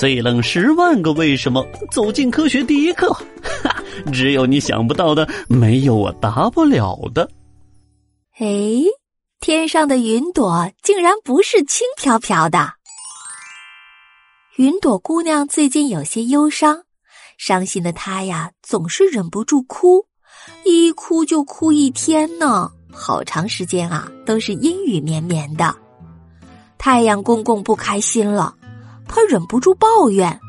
最冷十万个为什么，走进科学第一课。哈，只有你想不到的，没有我答不了的。哎，天上的云朵竟然不是轻飘飘的。云朵姑娘最近有些忧伤，伤心的她呀，总是忍不住哭，一哭就哭一天呢，好长时间啊，都是阴雨绵绵的。太阳公公不开心了。他忍不住抱怨：“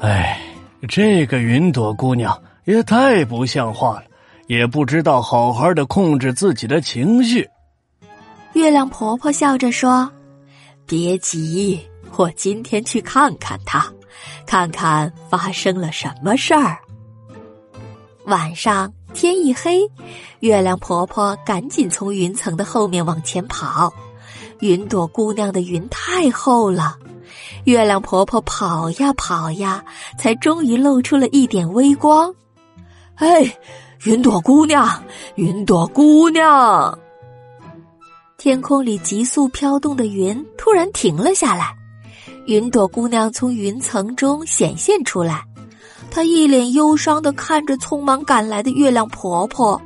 哎，这个云朵姑娘也太不像话了，也不知道好好的控制自己的情绪。”月亮婆婆笑着说：“别急，我今天去看看她，看看发生了什么事儿。”晚上天一黑，月亮婆婆赶紧从云层的后面往前跑。云朵姑娘的云太厚了。月亮婆婆跑呀跑呀，才终于露出了一点微光。哎，云朵姑娘，云朵姑娘！天空里急速飘动的云突然停了下来，云朵姑娘从云层中显现出来，她一脸忧伤的看着匆忙赶来的月亮婆婆。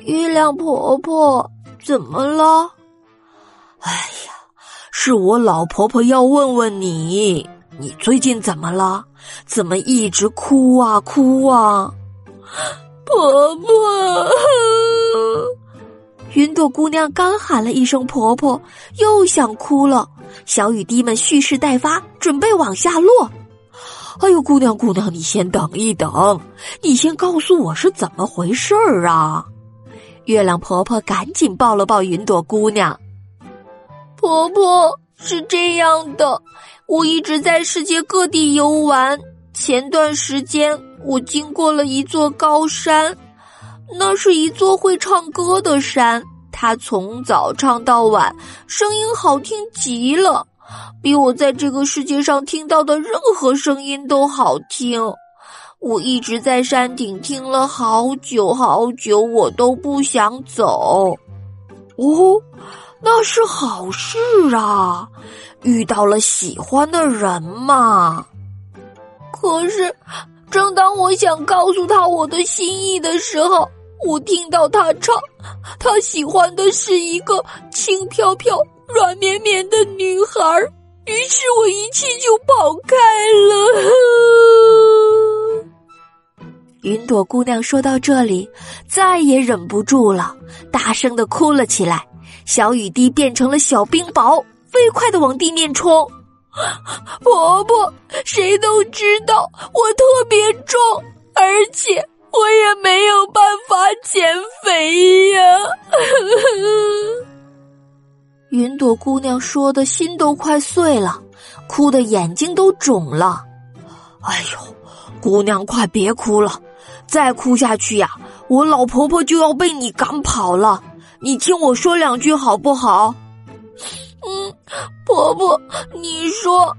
月亮婆婆，怎么了？哎！是我老婆婆要问问你，你最近怎么了？怎么一直哭啊哭啊？婆婆，云朵姑娘刚喊了一声“婆婆”，又想哭了。小雨滴们蓄势待发，准备往下落。哎呦，姑娘姑娘，你先等一等，你先告诉我是怎么回事儿啊？月亮婆婆赶紧抱了抱云朵姑娘。婆婆是这样的，我一直在世界各地游玩。前段时间，我经过了一座高山，那是一座会唱歌的山。它从早唱到晚，声音好听极了，比我在这个世界上听到的任何声音都好听。我一直在山顶听了好久好久，我都不想走。哦。那是好事啊，遇到了喜欢的人嘛。可是，正当我想告诉他我的心意的时候，我听到他唱，他喜欢的是一个轻飘飘、软绵绵的女孩于是我一气就跑开了。云朵姑娘说到这里，再也忍不住了，大声的哭了起来。小雨滴变成了小冰雹，飞快的往地面冲。婆婆，谁都知道我特别重，而且我也没有办法减肥呀。云朵姑娘说的心都快碎了，哭的眼睛都肿了。哎呦，姑娘快别哭了，再哭下去呀，我老婆婆就要被你赶跑了。你听我说两句好不好？嗯，婆婆，你说，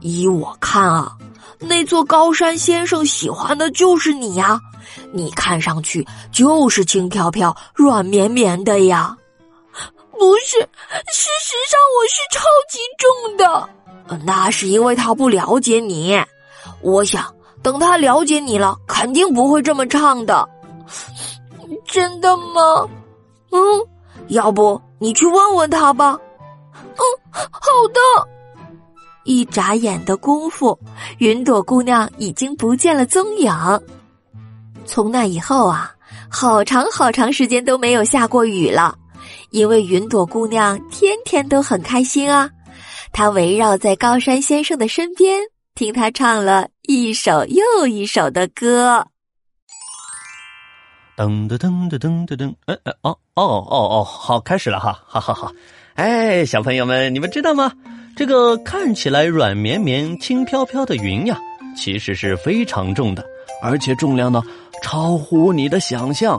依我看啊，那座高山先生喜欢的就是你呀，你看上去就是轻飘飘、软绵绵的呀。不是，事实上我是超级重的。那是因为他不了解你。我想等他了解你了，肯定不会这么唱的。真的吗？嗯，要不你去问问他吧。嗯，好的。一眨眼的功夫，云朵姑娘已经不见了踪影。从那以后啊，好长好长时间都没有下过雨了，因为云朵姑娘天天都很开心啊。她围绕在高山先生的身边，听他唱了一首又一首的歌。噔噔噔噔噔噔噔，哎哎哦哦哦哦，好，开始了哈，好好好，哎，小朋友们，你们知道吗？这个看起来软绵绵、轻飘飘的云呀，其实是非常重的，而且重量呢超乎你的想象。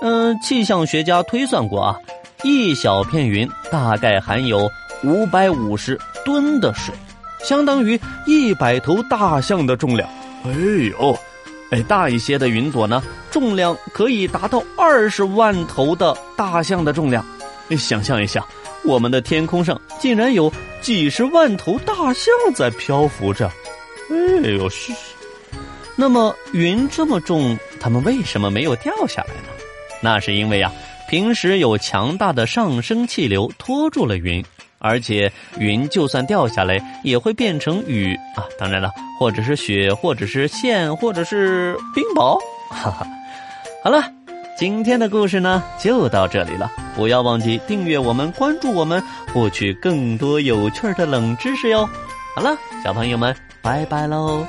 嗯，气象学家推算过啊，一小片云大概含有五百五十吨的水，相当于一百头大象的重量。哎呦！哎，大一些的云朵呢，重量可以达到二十万头的大象的重量。你想象一下，我们的天空上竟然有几十万头大象在漂浮着。哎呦，是。那么云这么重，它们为什么没有掉下来呢？那是因为呀，平时有强大的上升气流拖住了云，而且云就算掉下来，也会变成雨啊。当然了，或者是雪，或者是线，或者是冰雹。哈哈，好了。今天的故事呢，就到这里了。不要忘记订阅我们、关注我们，获取更多有趣的冷知识哟。好了，小朋友们，拜拜喽。